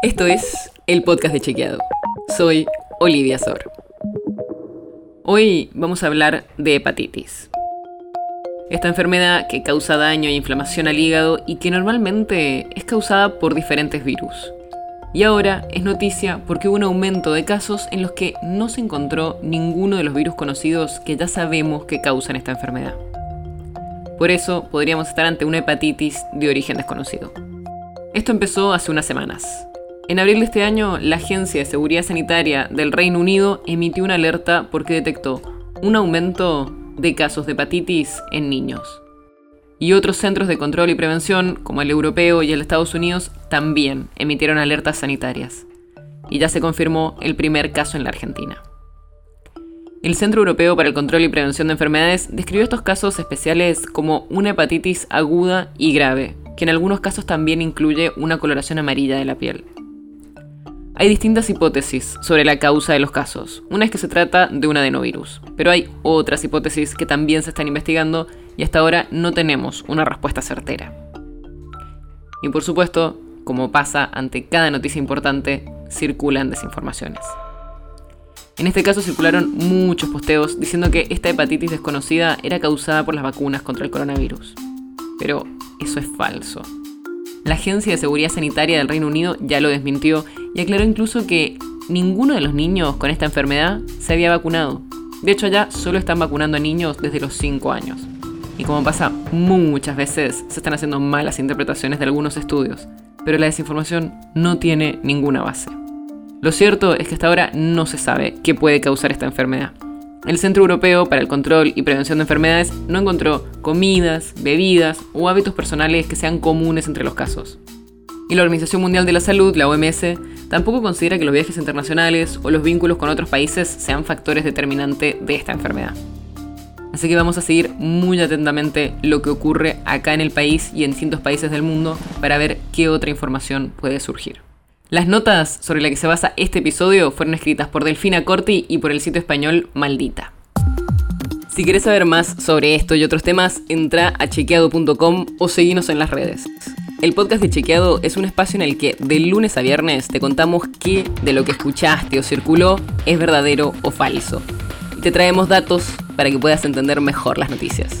Esto es el podcast de Chequeado. Soy Olivia Sor. Hoy vamos a hablar de hepatitis. Esta enfermedad que causa daño e inflamación al hígado y que normalmente es causada por diferentes virus. Y ahora es noticia porque hubo un aumento de casos en los que no se encontró ninguno de los virus conocidos que ya sabemos que causan esta enfermedad. Por eso podríamos estar ante una hepatitis de origen desconocido. Esto empezó hace unas semanas. En abril de este año, la Agencia de Seguridad Sanitaria del Reino Unido emitió una alerta porque detectó un aumento de casos de hepatitis en niños. Y otros centros de control y prevención, como el europeo y el Estados Unidos, también emitieron alertas sanitarias. Y ya se confirmó el primer caso en la Argentina. El Centro Europeo para el Control y Prevención de Enfermedades describió estos casos especiales como una hepatitis aguda y grave, que en algunos casos también incluye una coloración amarilla de la piel. Hay distintas hipótesis sobre la causa de los casos. Una es que se trata de un adenovirus, pero hay otras hipótesis que también se están investigando y hasta ahora no tenemos una respuesta certera. Y por supuesto, como pasa ante cada noticia importante, circulan desinformaciones. En este caso circularon muchos posteos diciendo que esta hepatitis desconocida era causada por las vacunas contra el coronavirus. Pero eso es falso. La Agencia de Seguridad Sanitaria del Reino Unido ya lo desmintió y aclaró incluso que ninguno de los niños con esta enfermedad se había vacunado. De hecho, ya solo están vacunando a niños desde los 5 años. Y como pasa muchas veces, se están haciendo malas interpretaciones de algunos estudios, pero la desinformación no tiene ninguna base. Lo cierto es que hasta ahora no se sabe qué puede causar esta enfermedad. El Centro Europeo para el Control y Prevención de Enfermedades no encontró comidas, bebidas o hábitos personales que sean comunes entre los casos. Y la Organización Mundial de la Salud, la OMS, tampoco considera que los viajes internacionales o los vínculos con otros países sean factores determinantes de esta enfermedad. Así que vamos a seguir muy atentamente lo que ocurre acá en el país y en distintos países del mundo para ver qué otra información puede surgir. Las notas sobre las que se basa este episodio fueron escritas por Delfina Corti y por el sitio español Maldita. Si quieres saber más sobre esto y otros temas, entra a chequeado.com o seguinos en las redes. El podcast de Chequeado es un espacio en el que de lunes a viernes te contamos qué de lo que escuchaste o circuló es verdadero o falso. Y te traemos datos para que puedas entender mejor las noticias.